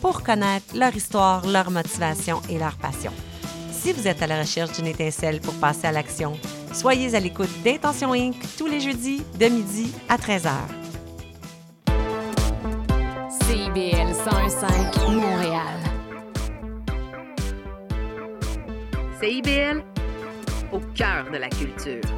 pour connaître leur histoire, leur motivation et leur passion. Si vous êtes à la recherche d'une étincelle pour passer à l'action, soyez à l'écoute d'Intention Inc. tous les jeudis de midi à 13h. CIBL 105 Montréal. CIBL, au cœur de la culture.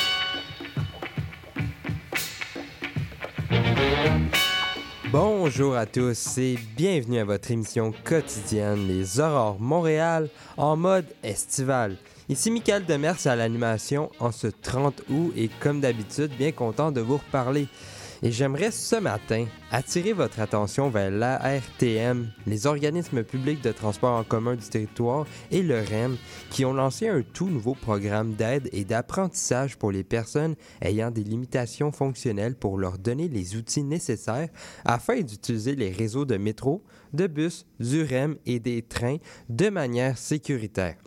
Bonjour à tous et bienvenue à votre émission quotidienne Les Aurores Montréal en mode estival. Ici Michael Demers à l'animation en ce 30 août et comme d'habitude bien content de vous reparler. Et j'aimerais ce matin attirer votre attention vers l'ARTM, les organismes publics de transport en commun du territoire et le REM qui ont lancé un tout nouveau programme d'aide et d'apprentissage pour les personnes ayant des limitations fonctionnelles pour leur donner les outils nécessaires afin d'utiliser les réseaux de métro, de bus, du REM et des trains de manière sécuritaire.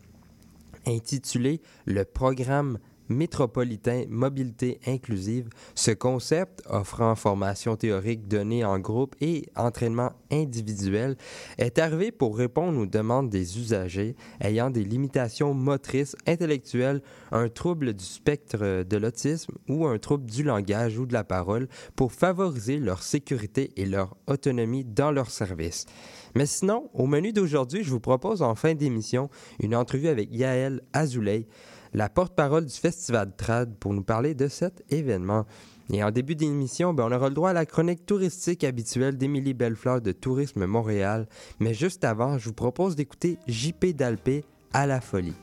Intitulé le programme métropolitain mobilité inclusive, ce concept offrant formation théorique donnée en groupe et entraînement individuel est arrivé pour répondre aux demandes des usagers ayant des limitations motrices, intellectuelles, un trouble du spectre de l'autisme ou un trouble du langage ou de la parole pour favoriser leur sécurité et leur autonomie dans leur service. Mais sinon, au menu d'aujourd'hui, je vous propose en fin d'émission une entrevue avec Yael Azoulay, la porte-parole du Festival Trad, pour nous parler de cet événement. Et en début d'émission, ben, on aura le droit à la chronique touristique habituelle d'Émilie Bellefleur de Tourisme Montréal. Mais juste avant, je vous propose d'écouter JP Dalpé à la folie.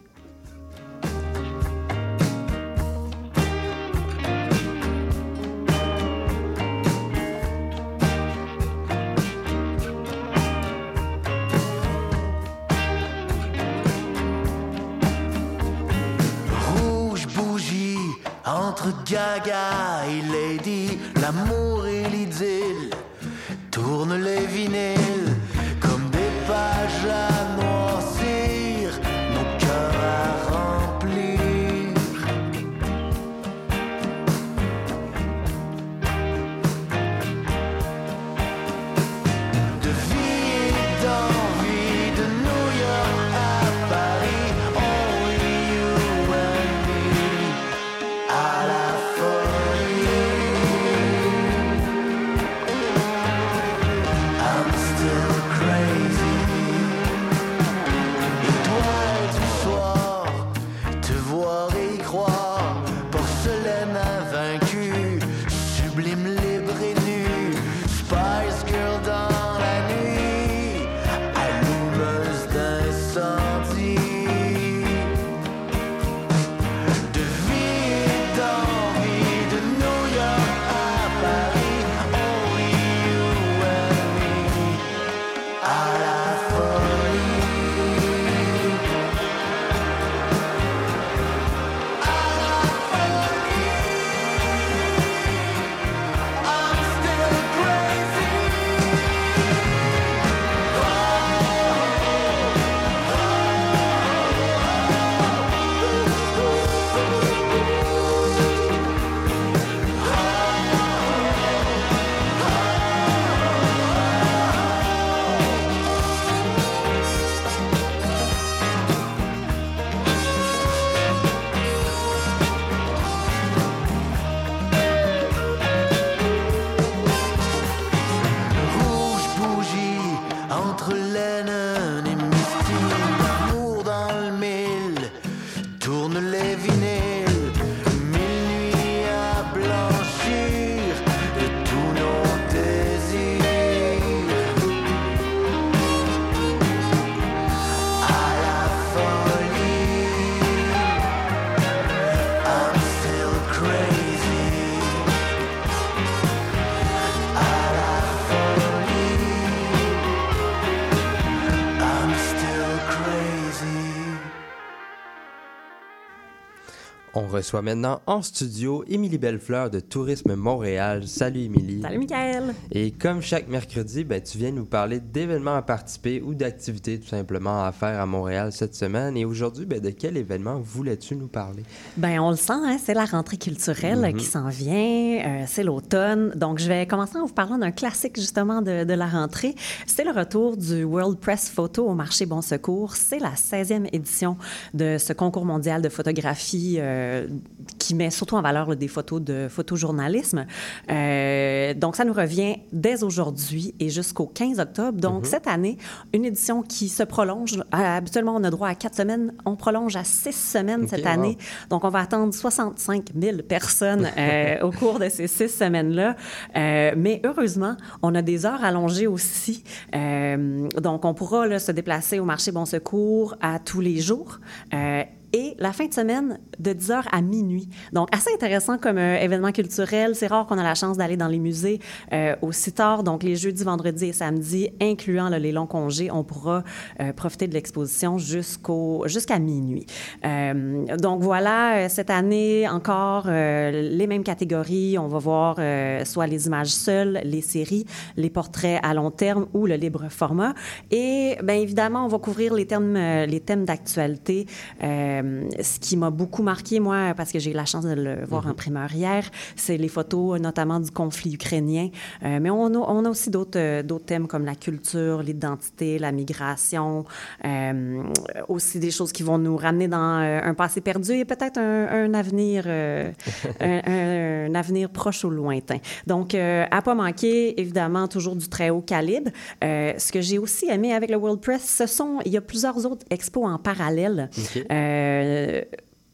Reçoit maintenant en studio Émilie Bellefleur de Tourisme Montréal. Salut Émilie. Salut Michael. Et comme chaque mercredi, ben, tu viens nous parler d'événements à participer ou d'activités tout simplement à faire à Montréal cette semaine. Et aujourd'hui, ben, de quel événement voulais-tu nous parler? Ben on le sent, hein, c'est la rentrée culturelle Mhm. qui s'en vient, euh, c'est l'automne. Donc je vais commencer en vous parlant d'un classique justement de, de la rentrée. C'est le retour du World Press Photo au marché Bon Secours. C'est la 16e édition de ce concours mondial de photographie euh, qui met surtout en valeur là, des photos de photojournalisme. Euh, donc ça nous revient dès aujourd'hui et jusqu'au 15 octobre. Donc cette année, une édition qui se prolonge. Euh, habituellement, on a droit à quatre semaines. On prolonge à six semaines cette wow. année. Donc, on va attendre 65 000 personnes euh, au cours de ces six semaines-là. Mais heureusement, on a des heures allongées aussi. Donc, on pourra là, se déplacer au marché Bon Secours à tous les jours. Et la fin de semaine de 10h à minuit. Donc, assez intéressant comme euh, événement culturel. C'est rare qu'on a la chance d'aller dans les musées euh, aussi tard. Donc, les jeudis, vendredis et samedis, incluant les longs congés, on pourra euh, profiter de l'exposition jusqu'au jusqu'à minuit. Donc, voilà, cette année, encore les mêmes catégories. On va voir soit les images seules, les séries, les portraits à long terme ou le libre format. Et, bien évidemment, on va couvrir les euh, les thèmes d'actualité. Ce qui m'a beaucoup marqué, moi, parce que j'ai eu la chance de le voir en primeur hier, c'est les photos, notamment du conflit ukrainien. Euh, mais on a, on a aussi d'autres euh, thèmes comme la culture, l'identité, la migration, euh, aussi des choses qui vont nous ramener dans euh, un passé perdu et peut-être un, un avenir, euh, un, avenir proche ou lointain. Donc, euh, à pas manquer, évidemment, toujours du très haut calibre. Euh, ce que j'ai aussi aimé avec le World Press, ce sont, il y a plusieurs autres expos en parallèle. Euh,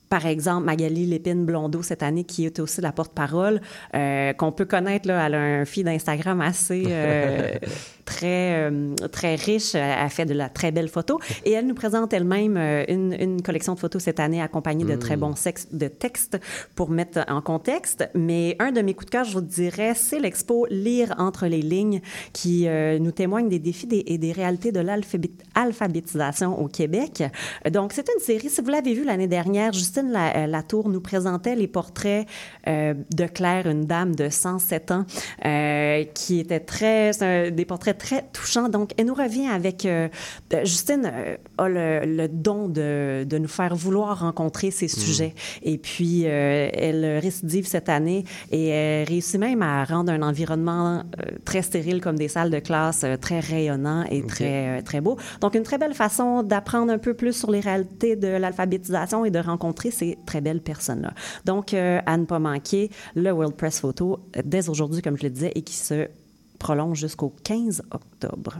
par exemple, Magali Lépine Blondeau cette année, qui est aussi la porte-parole, euh, qu'on peut connaître, elle a un feed d'Instagram assez euh, très, euh, très riche. Elle fait de la très belle photo. Et elle nous présente elle-même euh, une, une collection de photos cette année accompagnée de très bons sex- de textes pour mettre en contexte. Mais un de mes coups de cœur, je vous dirais, c'est l'expo Lire entre les lignes qui euh, nous témoigne des défis des- et des réalités de l'alphabét- alphabétisation au Québec. Donc, c'est une série, si vous l'avez vu l'année dernière, Justine La- Latour nous présentait les portraits euh, de Claire, une dame de 107 ans, euh, qui était très, des portraits très touchants. Donc, elle nous revient avec, euh, euh, Justine euh, a le, le don de, de nous faire vouloir rencontrer ces sujets. Et puis, euh, elle récidive cette année et elle réussit même à rendre un environnement très stérile comme des salles de classe, très rayonnant et très, très beau. Donc, une très belle façon d'apprendre un peu plus sur les réalités de l'alphabétisation et de rencontrer ces très belles personnes-là. Donc, euh, à ne pas manquer, le World Press Photo, dès aujourd'hui, comme je le disais, et qui se prolonge jusqu'au 15 octobre.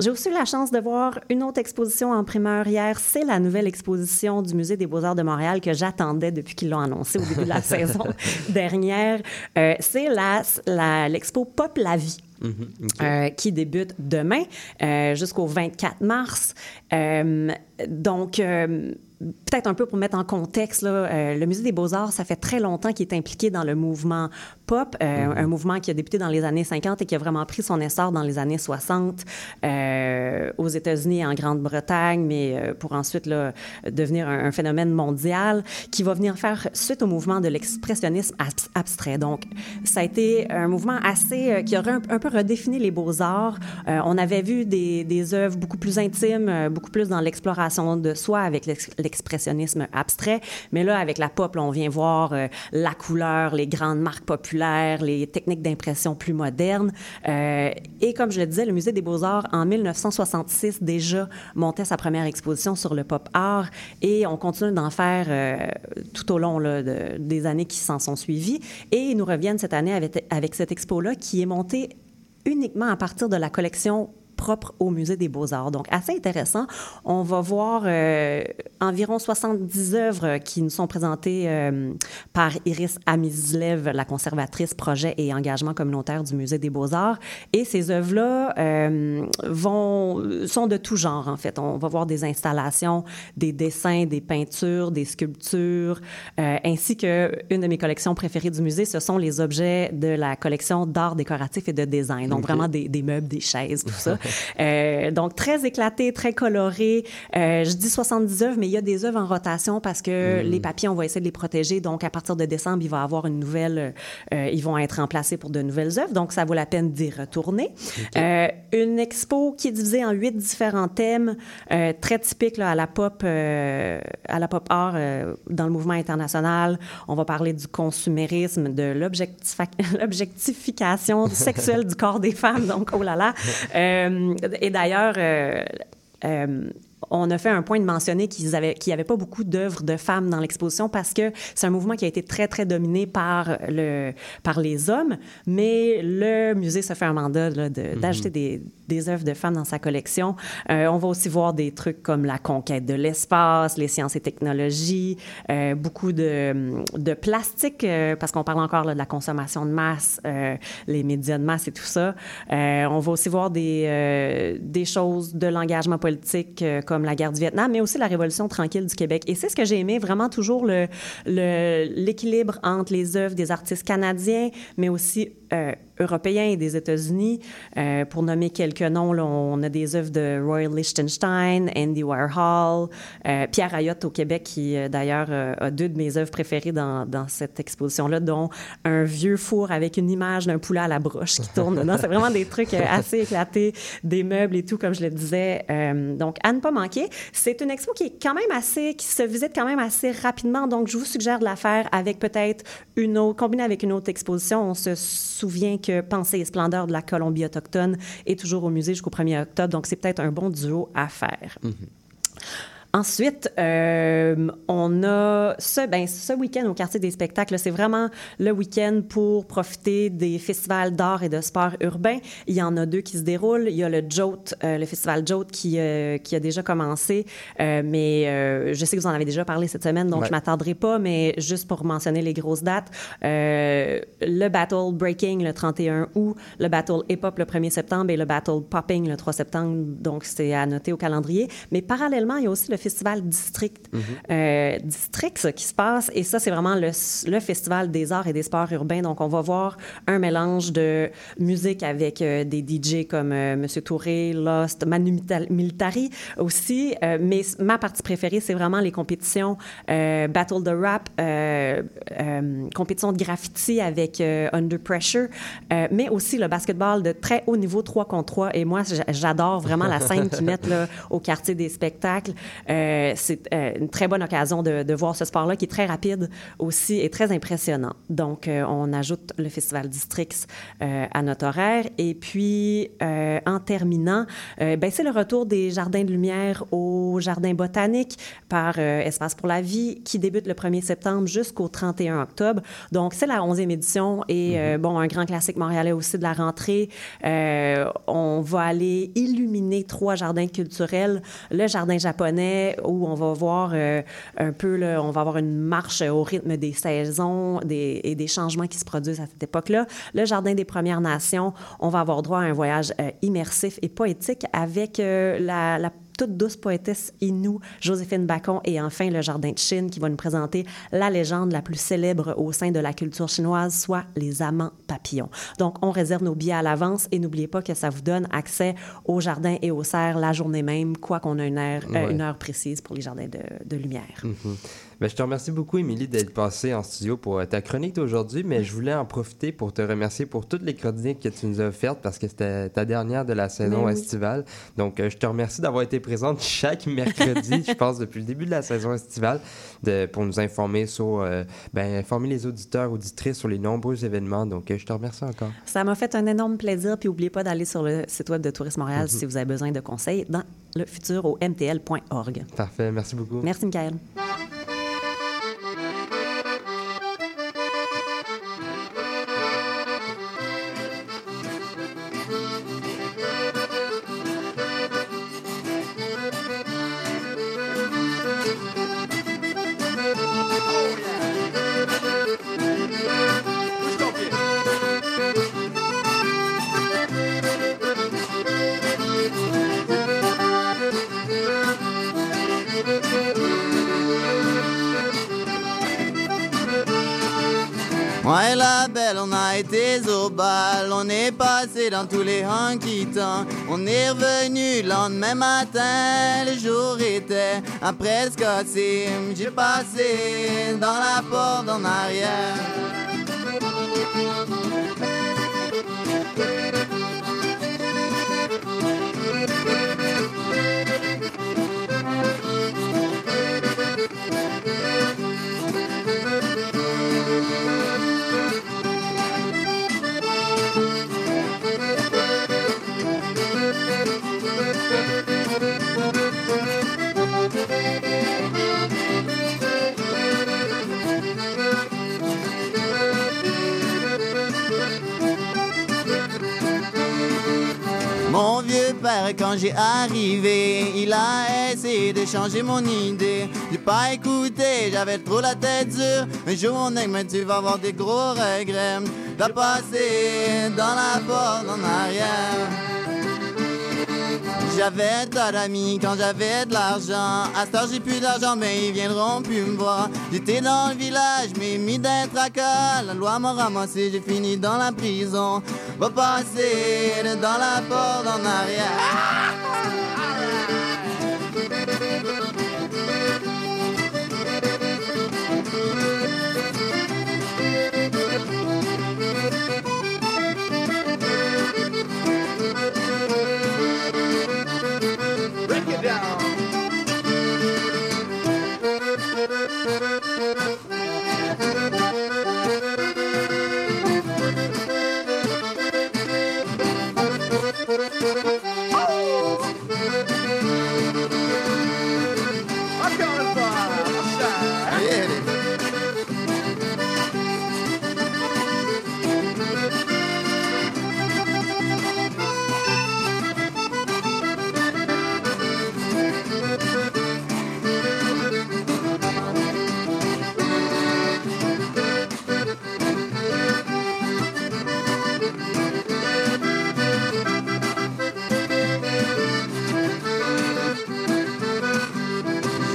J'ai aussi eu la chance de voir une autre exposition en primeur hier. C'est la nouvelle exposition du Musée des Beaux-Arts de Montréal que j'attendais depuis qu'ils l'ont annoncé au début de la saison dernière. Euh, c'est la- la- l'expo Pop la vie. euh, qui débute demain euh, jusqu'au 24 mars. Donc, peut-être un peu pour mettre en contexte, là, euh, le Musée des Beaux-Arts, ça fait très longtemps qu'il est impliqué dans le mouvement pop, euh, un mouvement qui a débuté dans les années 50 et qui a vraiment pris son essor dans les années 60 euh, aux États-Unis et en Grande-Bretagne, mais euh, pour ensuite là, devenir un, un phénomène mondial qui va venir faire suite au mouvement de l'expressionnisme abs- abstrait. Donc, ça a été un mouvement assez qui aurait un, un peu redéfini les beaux-arts. On avait vu des, des œuvres beaucoup plus intimes, beaucoup plus dans l'exploration de soi avec l'ex- l'expressionnisme abstrait, mais là, avec la pop, là, on vient voir la couleur, les grandes marques populaires, les techniques d'impression plus modernes. Euh, et comme je le disais, le Musée des Beaux-Arts, en 1966, déjà montait sa première exposition sur le pop art et on continue d'en faire euh, tout au long des années qui s'en sont suivies. Et ils nous reviennent cette année avec, avec cette expo-là qui est montée uniquement à partir de la collection propre au Musée des Beaux-Arts. Donc, assez intéressant. On va voir euh, environ 70 œuvres qui nous sont présentées euh, par Iris Amislev, la conservatrice projet et engagement communautaire du Musée des Beaux-Arts. Et ces œuvres-là euh, vont, sont de tout genre, en fait. On va voir des installations, des dessins, des peintures, des sculptures, ainsi que une de mes collections préférées du musée, ce sont les objets de la collection d'art décoratif et de design. Donc, vraiment des, des meubles, des chaises, tout ça. Euh, donc, très éclaté, très coloré. Euh, je dis 70 œuvres, mais il y a des œuvres en rotation parce que les papiers, on va essayer de les protéger. Donc, à partir de décembre, il va avoir une nouvelle... euh, ils vont être remplacés pour de nouvelles œuvres. Donc, ça vaut la peine d'y retourner. Euh, une expo qui est divisée en huit différents thèmes, euh, très typiques là, à la pop, euh, à la pop art euh, dans le mouvement international. On va parler du consumérisme, de l'objectifa- l'objectification sexuelle du corps des femmes. Donc, oh là là. Euh, et d'ailleurs, euh, euh, on a fait un point de mentionner qu'ils avaient, qu'il n'y avait pas beaucoup d'œuvres de femmes dans l'exposition parce que c'est un mouvement qui a été très, très dominé par, le, par les hommes, mais le musée se fait un mandat de- d'ajouter des, des œuvres de femmes dans sa collection. Euh, on va aussi voir des trucs comme la conquête de l'espace, les sciences et technologies, euh, beaucoup de, de plastique, euh, parce qu'on parle encore là, de la consommation de masse, les médias de masse et tout ça. On va aussi voir des, des choses de l'engagement politique comme la guerre du Vietnam, mais aussi la révolution tranquille du Québec. Et c'est ce que j'ai aimé, vraiment toujours le- le- l'équilibre entre les œuvres des artistes canadiens, mais aussi euh, européens et des États-Unis. Euh, pour nommer quelques noms, on a des œuvres de Roy Lichtenstein, Andy Warhol, euh, Pierre Ayotte au Québec, qui euh, d'ailleurs a deux de mes œuvres préférées dans, cette exposition-là, dont un vieux four avec une image d'un poulet à la broche qui tourne. C'est vraiment des trucs assez éclatés, des meubles et tout, comme je le disais. Donc, à ne pas manquer. C'est une expo qui est quand même assez, qui se visite quand même assez rapidement. Donc, je vous suggère de la faire avec peut-être une autre, combinée avec une autre exposition. On se souvient Pensée et splendeur de la Colombie autochtone est toujours au musée jusqu'au 1er octobre. Donc, c'est peut-être un bon duo à faire. Ensuite, euh, on a ce, ben, ce week-end au quartier des spectacles, c'est vraiment le week-end pour profiter des festivals d'art et de sport urbain. Il y en a deux qui se déroulent. Il y a le JOTE, euh, le festival JOTE qui, euh, qui a déjà commencé, mais je sais que vous en avez déjà parlé cette semaine, donc Ouais. je m'attarderai pas, mais juste pour mentionner les grosses dates, le Battle Breaking le 31 août, le Battle Hip Hop le 1er septembre et le Battle Popping le 3 septembre, donc c'est à noter au calendrier. Mais parallèlement, il y a aussi le festival District, euh, Districts qui se passe, et ça, c'est vraiment le, le festival des arts et des sports urbains. Donc, on va voir un mélange de musique avec euh, des DJ comme euh, Monsieur Touré, Lost, Manu Militari aussi. Euh, mais ma partie préférée, c'est vraiment les compétitions Battle de rap, compétition de graffiti avec Under Pressure, mais aussi le basketball de très haut niveau 3 contre 3. Et moi, j'a- j'adore vraiment la scène qu'ils mettent là, au quartier des spectacles. Euh, c'est euh, une très bonne occasion de, de voir ce sport-là qui est très rapide aussi et très impressionnant. Donc, euh, on ajoute le Festival Districts à notre horaire. Et puis, en terminant, ben, c'est le retour des Jardins de Lumière au Jardin botanique par Espace pour la vie qui débute le 1er septembre jusqu'au 31 octobre. Donc, c'est la 11e édition et, euh, bon, un grand classique montréalais aussi de la rentrée. On va aller illuminer trois jardins culturels. Le jardin japonais où on va voir euh, un peu, on va avoir une marche au rythme des saisons et des changements qui se produisent à cette époque-là. Le jardin des Premières Nations, on va avoir droit à un voyage euh, immersif et poétique avec euh, la, la toute douce poétesse Inou, Joséphine Bacon, et enfin le Jardin de Chine qui va nous présenter la légende la plus célèbre au sein de la culture chinoise, soit les amants papillons. Donc, on réserve nos billets à l'avance et n'oubliez pas que ça vous donne accès au jardin et aux serres la journée même, quoi qu'on a une heure, euh, Ouais. une heure précise pour les jardins de, de lumière. Ben, je te remercie beaucoup, Émilie, d'être passée en studio pour euh, ta chronique d'aujourd'hui, mais je voulais en profiter pour te remercier pour toutes les chroniques que tu nous as offertes parce que c'était ta dernière de la saison Ben oui. estivale. Donc, euh, je te remercie d'avoir été présente chaque mercredi, je pense, depuis le début de la saison estivale, de, pour nous informer sur, euh, ben, informer les auditeurs, auditrices sur les nombreux événements. Donc, je te remercie encore. Ça m'a fait un énorme plaisir. Puis n'oubliez pas d'aller sur le site web de Tourisme Montréal si vous avez besoin de conseils dans le futur au mtl.org. Parfait, merci beaucoup. Merci, Michael. A été au bal, on est passé dans tous les tonks. On est revenu le lendemain matin, le jour était après le Scotty. J'ai passé dans la porte en arrière. Quand j'ai arrivé, il a essayé de changer mon idée. J'ai pas écouté, j'avais trop la tête dure. Un jour, on est, mais tu vas avoir des gros regrets. T'as passé dans la porte en arrière. J'avais tas d'amis quand j'avais de l'argent. À ce j'ai plus d'argent, mais ils viendront plus me voir. J'étais dans le village, mais mis d'un tracas. La loi m'a ramassé, j'ai fini dans la prison. Va passer dans la porte en arrière.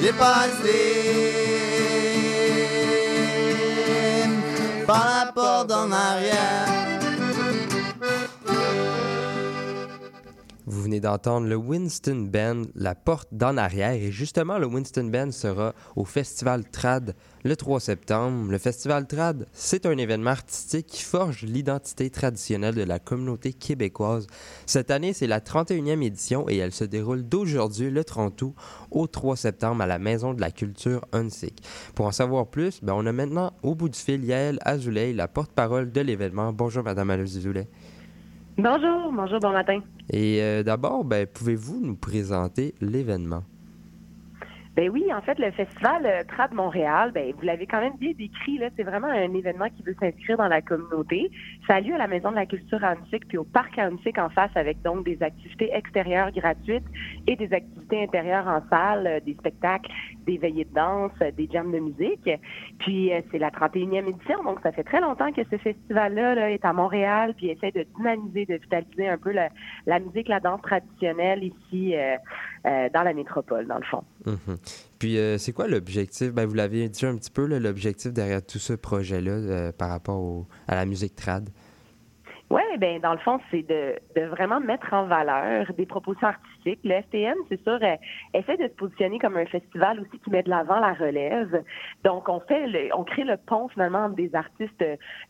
J'ai passé par la porte en arrière. Venez d'entendre le Winston Band, La Porte d'en arrière. Et justement, le Winston Band sera au Festival Trad le 3 septembre. Le Festival Trad, c'est un événement artistique qui forge l'identité traditionnelle de la communauté québécoise. Cette année, c'est la 31e édition et elle se déroule d'aujourd'hui, le 30 août, au 3 septembre à la Maison de la Culture Hunsick. Pour en savoir plus, ben, on a maintenant au bout du fil Yael Azoulay, la porte-parole de l'événement. Bonjour, Madame Azoulay. Bonjour, bonjour, bon matin. Et euh, d'abord, ben, pouvez-vous nous présenter l'événement? Ben oui, en fait, le festival euh, Trad Montréal, ben vous l'avez quand même bien décrit là, c'est vraiment un événement qui veut s'inscrire dans la communauté. Ça a lieu à la Maison de la Culture Huntsic, puis au Parc Huntsic en face, avec donc des activités extérieures gratuites et des activités intérieures en salle, euh, des spectacles, des veillées de danse, euh, des jams de musique. Puis euh, c'est la 31e édition, donc ça fait très longtemps que ce festival-là là, est à Montréal, puis essaie de dynamiser, de vitaliser un peu la, musique, la danse traditionnelle ici dans la métropole, dans le fond. Mhm. Puis, c'est quoi l'objectif? Ben, vous l'avez dit un petit peu, l'objectif derrière tout ce projet-là par rapport à la musique trad. Oui, ben dans le fond, c'est de, de vraiment mettre en valeur des propositions artistiques. Le FTM, c'est sûr, euh, essaie de se positionner comme un festival aussi qui met de l'avant la relève. Donc, on fait, le- on crée le pont finalement des artistes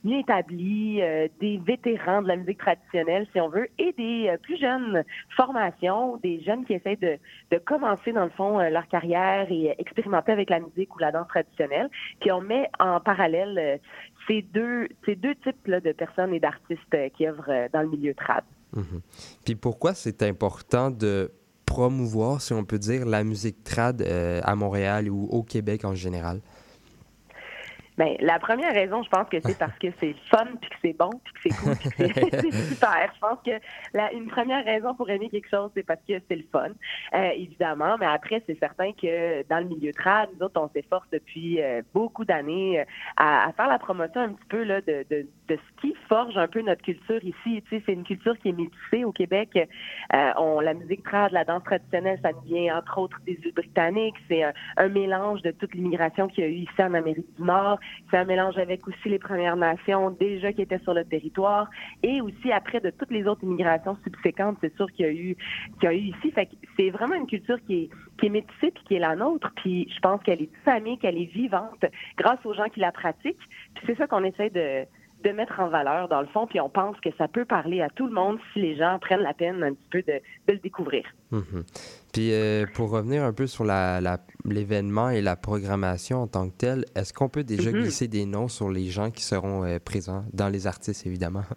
mieux établis, euh, des vétérans de la musique traditionnelle, si on veut, et des euh, plus jeunes formations, des jeunes qui essaient de, de commencer dans le fond euh, leur carrière et euh, expérimenter avec la musique ou la danse traditionnelle. Puis on met en parallèle euh, ces deux, ces deux types là, de personnes et d'artistes euh, qui œuvrent euh, dans le milieu trad. Mhm. Puis, pourquoi c'est important de promouvoir, si on peut dire, la musique trad euh, à Montréal ou au Québec en général? Ben, la première raison, je pense que c'est parce que c'est fun, puis que c'est bon, puis que c'est cool, puis que c'est super. Je pense que la, une première raison pour aimer quelque chose, c'est parce que c'est le fun, euh, évidemment. Mais après, c'est certain que dans le milieu trad, nous autres, on s'efforce depuis euh, beaucoup d'années euh, à, à faire la promotion un petit peu là, de, de, de ce qui forge un peu notre culture ici. Tu sais, c'est une culture qui est métissée au Québec. Euh, on, la musique trad, la danse traditionnelle, ça vient entre autres des îles britanniques. C'est un, un mélange de toute l'immigration qu'il y a eu ici en Amérique du Nord. C'est un mélange avec aussi les Premières Nations déjà qui étaient sur le territoire et aussi après de toutes les autres immigrations subséquentes, c'est sûr qu'il y a eu qu'il y a eu ici. Fait que c'est vraiment une culture qui est qui est métissée puis qui est la nôtre. Puis je pense qu'elle est dynamique, qu'elle est vivante grâce aux gens qui la pratiquent. Puis c'est ça qu'on essaie de de mettre en valeur, dans le fond, puis on pense que ça peut parler à tout le monde si les gens prennent la peine un petit peu de, de le découvrir. Mhm. Puis euh, pour revenir un peu sur la, la- l'événement et la programmation en tant que telle, est-ce qu'on peut déjà Mhm. glisser des noms sur les gens qui seront euh, présents, dans les artistes évidemment?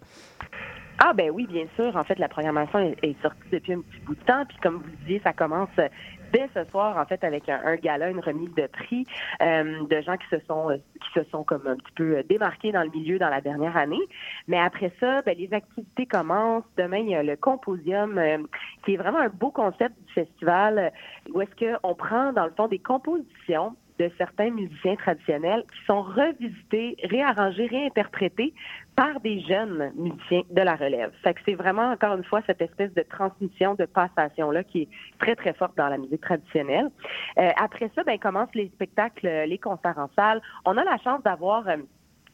Ah ben oui, bien sûr. En fait, la programmation est, est sortie depuis un petit bout de temps. Puis comme vous le disiez, ça commence euh, dès ce soir, en fait, avec un, un gala, une remise de prix euh, de gens qui se sont euh, qui se sont comme un petit peu euh, démarqués dans le milieu dans la dernière année. Mais après ça, ben, les activités commencent. Demain, il y a le Composium, euh, qui est vraiment un beau concept du festival, où est-ce qu'on prend, dans le fond, des compositions de certains musiciens traditionnels qui sont revisités, réarrangés, réinterprétés par des jeunes musiciens de la relève. Fait que c'est vraiment, encore une fois, cette espèce de transmission, de passation-là qui est très, très forte dans la musique traditionnelle. Euh, après ça, ben, commencent les spectacles, euh, les concerts en salle. On a la chance d'avoir... euh,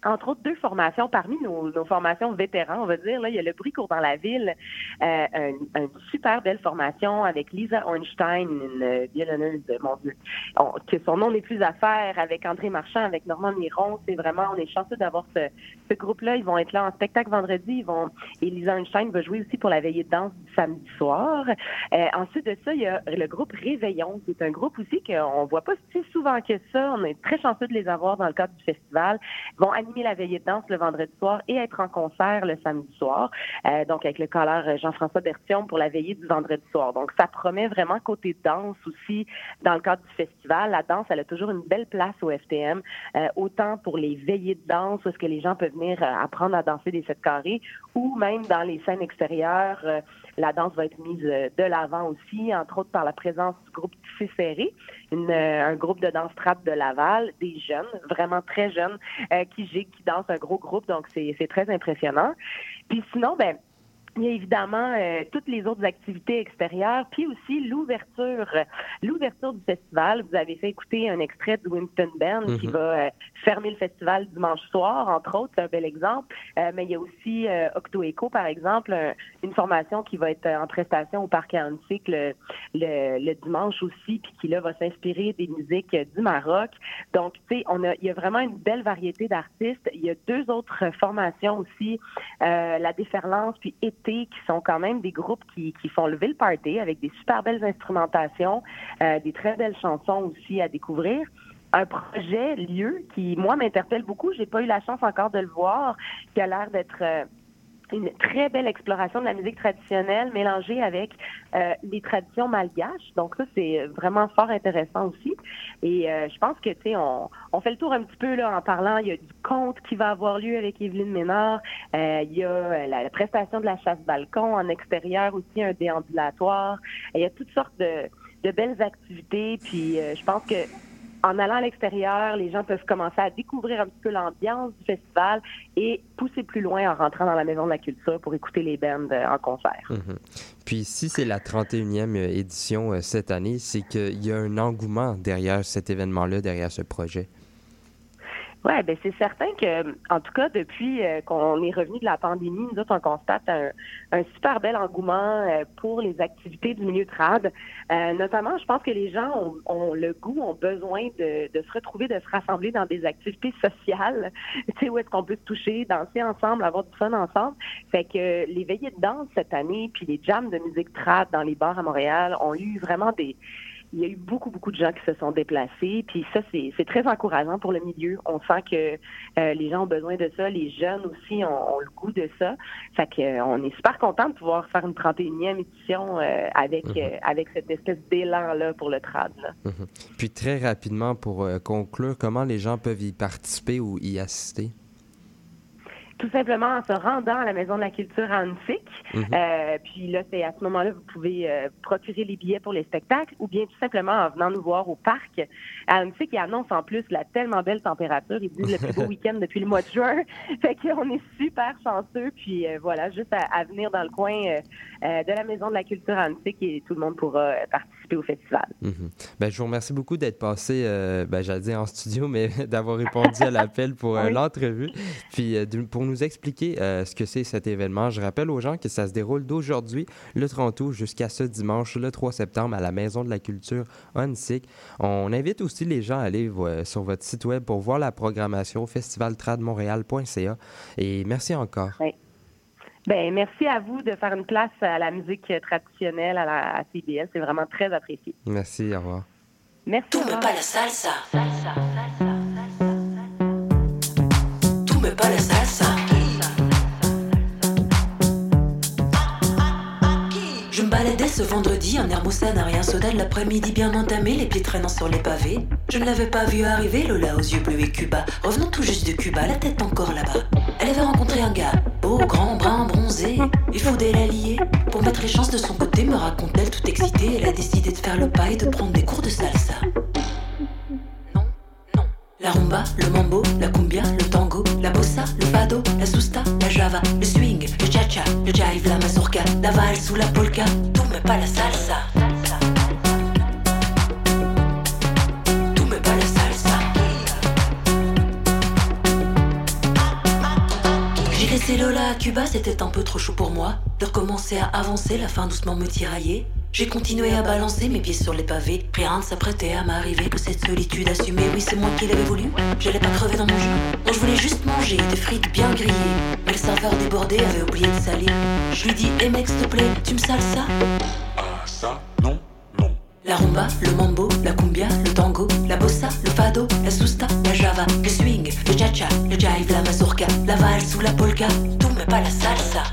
entre autres, deux formations parmi nos, nos formations vétérans, on va dire. Là, il y a le Bruit court dans la ville, euh, un- une super belle formation avec Lisa Ornstein, une euh, violonneuse, mon Dieu, que son nom n'est plus à faire, avec André Marchand, avec Normand Miron. C'est vraiment, on est chanceux d'avoir ce, ce groupe-là. Ils vont être là en spectacle vendredi. Ils vont, et Lisa Ornstein va jouer aussi pour la veillée de danse du samedi soir. Euh, ensuite de ça, il y a le groupe Réveillon, qui est un groupe aussi qu'on voit pas si souvent que ça. On est très chanceux de les avoir dans le cadre du festival. Ils vont animer la veillée de danse le vendredi soir et être en concert le samedi soir. Euh, donc, avec le colleur Jean-François Bertium pour la veillée du vendredi soir. Donc, ça promet vraiment côté danse aussi dans le cadre du festival. La danse, elle a toujours une belle place au FTM, euh, autant pour les veillées de danse où est-ce que les gens peuvent euh, apprendre à danser des sept carrés ou même dans les scènes extérieures. euh, la danse va être mise euh, de l'avant aussi, entre autres par la présence du groupe Tissé Serré, une, un groupe de danse trap de Laval, des jeunes, vraiment très jeunes, euh, qui qui dansent un gros groupe, donc c'est très impressionnant. Puis sinon, ben il y a évidemment euh, toutes les autres activités extérieures, puis aussi l'ouverture, l'ouverture du festival. Vous avez fait écouter un extrait de Winston Band qui Mhm. va euh, fermer le festival dimanche soir, entre autres, c'est un bel exemple. Euh, mais il y a aussi euh, Octo Echo, par exemple, un- une formation qui va être en prestation au Parc Antique le, le, le dimanche aussi, puis qui là va s'inspirer des musiques du Maroc. Donc, tu sais, on a, il y a vraiment une belle variété d'artistes. Il y a deux autres formations aussi, euh, la Déferlance puis Qui sont quand même des groupes qui, qui font lever le party avec des super belles instrumentations, euh, des très belles chansons aussi à découvrir. Un projet, lieu, qui, moi, m'interpelle beaucoup. J'ai pas eu la chance encore de le voir, qui a l'air d'être euh, une très belle exploration de la musique traditionnelle mélangée avec euh, les traditions malgaches. Donc ça, c'est vraiment fort intéressant aussi. Et euh, je pense que, tu sais, on, on fait le tour un petit peu là en parlant. Il y a du conte qui va avoir lieu avec Evelyne Ménard. Euh, il y a euh, la, prestation de la chasse-balcon en extérieur aussi, un déambulatoire. Il y a toutes sortes de, de belles activités. Puis euh, je pense que en allant à l'extérieur, les gens peuvent commencer à découvrir un petit peu l'ambiance du festival et pousser plus loin en rentrant dans la Maison de la Culture pour écouter les bands euh, en concert. Mhm. Puis si c'est la 31e édition euh, cette année, c'est qu'il y a un engouement derrière cet événement-là, derrière ce projet. Oui, ben c'est certain que, en tout cas, depuis euh, qu'on est revenu de la pandémie, nous autres, on constate un, un super bel engouement euh, pour les activités du milieu trad. Euh, notamment, je pense que les gens ont, ont le goût, ont besoin de, de se retrouver, de se rassembler dans des activités sociales, tu sais, où est-ce qu'on peut se toucher, danser ensemble, avoir du fun ensemble. Fait que les veillées de danse cette année, puis les jams de musique trad dans les bars à Montréal ont eu vraiment des il y a eu beaucoup, beaucoup de gens qui se sont déplacés. Puis ça, c'est c'est très encourageant pour le milieu. On sent que euh, les gens ont besoin de ça. Les jeunes aussi ont, ont le goût de ça. Fait que, euh, on est super content de pouvoir faire une 31e édition euh, avec, euh, avec cette espèce d'élan-là pour le trad. là. Mhm. Puis très rapidement, pour euh, conclure, comment les gens peuvent y participer ou y assister? Tout simplement en se rendant à la Maison de la Culture à Annecy. Mhm. Euh, puis là, c'est à ce moment-là, vous pouvez euh, procurer les billets pour les spectacles ou bien tout simplement en venant nous voir au parc à Annecy qui annonce en plus la tellement belle température. Ils disent le plus beau week-end depuis le mois de juin. Fait qu'on est super chanceux. Puis euh, voilà, juste à, à venir dans le coin de la Maison de la Culture à Annecy et tout le monde pourra participer au festival. Mhm. Ben, je vous remercie beaucoup d'être passé, ben, j'allais dire en studio, mais d'avoir répondu à l'appel pour Oui. l'entrevue. Puis pour nous expliquer euh, ce que c'est cet événement, je rappelle aux gens que ça se déroule d'aujourd'hui, le 30 août, jusqu'à ce dimanche, le 3 septembre, à la Maison de la Culture Onsic. On invite aussi les gens à aller sur votre site web pour voir la programmation festivaltradmontréal.ca. Et merci encore. Oui. Ben, merci à vous de faire une place à la musique traditionnelle à, la, à CBL. C'est vraiment très apprécié. Merci, au revoir. Merci. Tú me pa la salsa. La salsa. Je me baladais ce vendredi, un Hermosa n'a rien soda l'après-midi bien entamé, les pieds traînant sur les pavés. Je ne l'avais pas vu arriver, Lola aux yeux bleus et Cuba, revenant tout juste de Cuba, la tête encore là-bas. Elle avait rencontré un gars, beau, grand, brun, bronzé. Il faudrait la lier. Pour mettre les chances de son côté, me raconte-t-elle tout excitée, elle a décidé de faire le pas et de prendre des cours de salsa. La rumba, le mambo, la cumbia, le tango, la bossa, le fado, la susta, la java, le swing, le cha-cha, le jive, la mazurka, la valse ou la polka, tout mais pas la salsa. Tout salsa. J'ai laissé Lola à Cuba, c'était un peu trop chaud pour moi. De recommencer à avancer, la fin doucement me tiraillait. J'ai continué à balancer mes pieds sur les pavés. Rien ne s'apprêtait à m'arriver que cette solitude assumée. Oui, c'est moi qui l'avais voulu. J'allais pas crever dans mon jus. Non, je voulais juste manger des frites bien grillées. Mais le serveur débordé avait oublié de salir. Je lui dis, hé mec, s'il te plaît, tu me sales ça? Ah, ça, non. La rumba, le mambo, la cumbia, le tango, la bossa, le fado, la susta, la java, le swing, le cha-cha, le jive, la mazurka, la valse ou la polka, tout mais pas la salsa.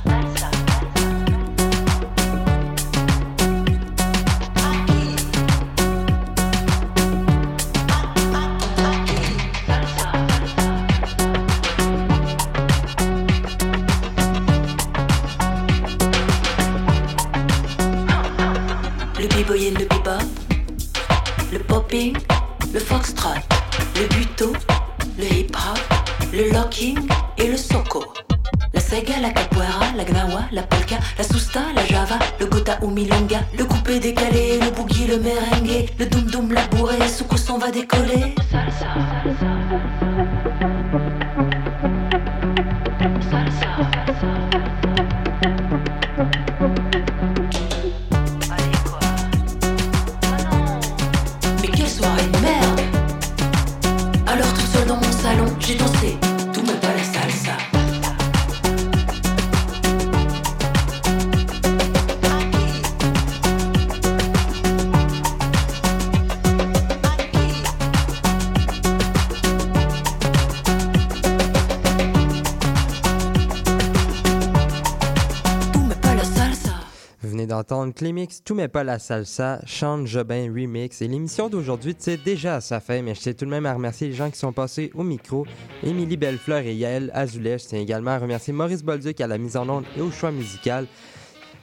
D'entendre Clémix, Tout mais pas la salsa, Chante Jobin Remix. Et l'émission d'aujourd'hui tire déjà à sa fin, mais je tiens tout de même à remercier les gens qui sont passés au micro. Émilie Bellefleur et Yael Azoulay. Je tiens également à remercier Maurice Bolduc à la mise en onde et au choix musical.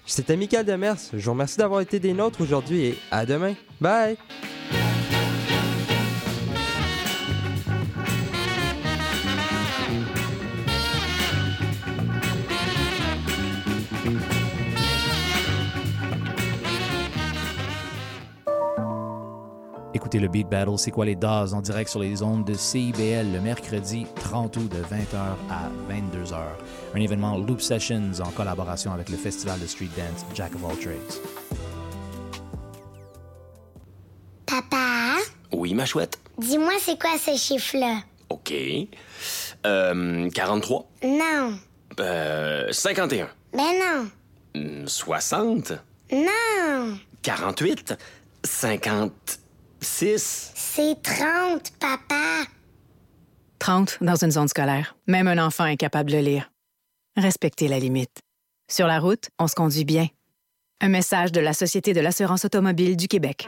C'était Michael Demers. Je vous remercie d'avoir été des nôtres aujourd'hui et à demain. Bye! Écoutez le Beat Battle, c'est quoi les DAS en direct sur les ondes de CIBL le mercredi 30 août de 20h à 22h. Un événement Loop Sessions en collaboration avec le festival de street dance Jack of All Trades. Papa, Oui, ma chouette. dis-moi c'est quoi ce chiffre-là? OK. Euh, 43. Non. Euh, 51. Ben non. Hmm, 60. Non. 48. 56. C'est 30, papa. 30 dans une zone scolaire. Même un enfant est capable de lire. Respectez la limite. Sur la route, on se conduit bien. Un message de la Société de l'assurance automobile du Québec.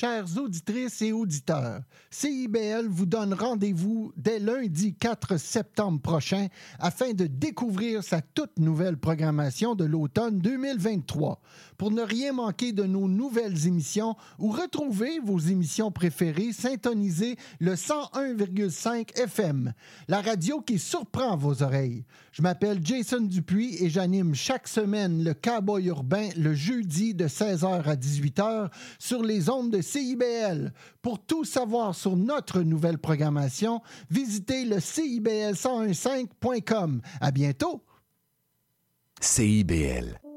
Chères auditrices et auditeurs, CIBL vous donne rendez-vous dès lundi 4 septembre prochain afin de découvrir sa toute nouvelle programmation de l'automne 2023. Pour ne rien manquer de nos nouvelles émissions ou retrouver vos émissions préférées, syntonisez le 101,5 FM, la radio qui surprend vos oreilles. Je m'appelle Jason Dupuis et j'anime chaque semaine le Cowboy urbain le jeudi de 16h à 18h sur les ondes de Pour tout savoir sur notre nouvelle programmation, visitez le CIBL1015.com. À bientôt! CIBL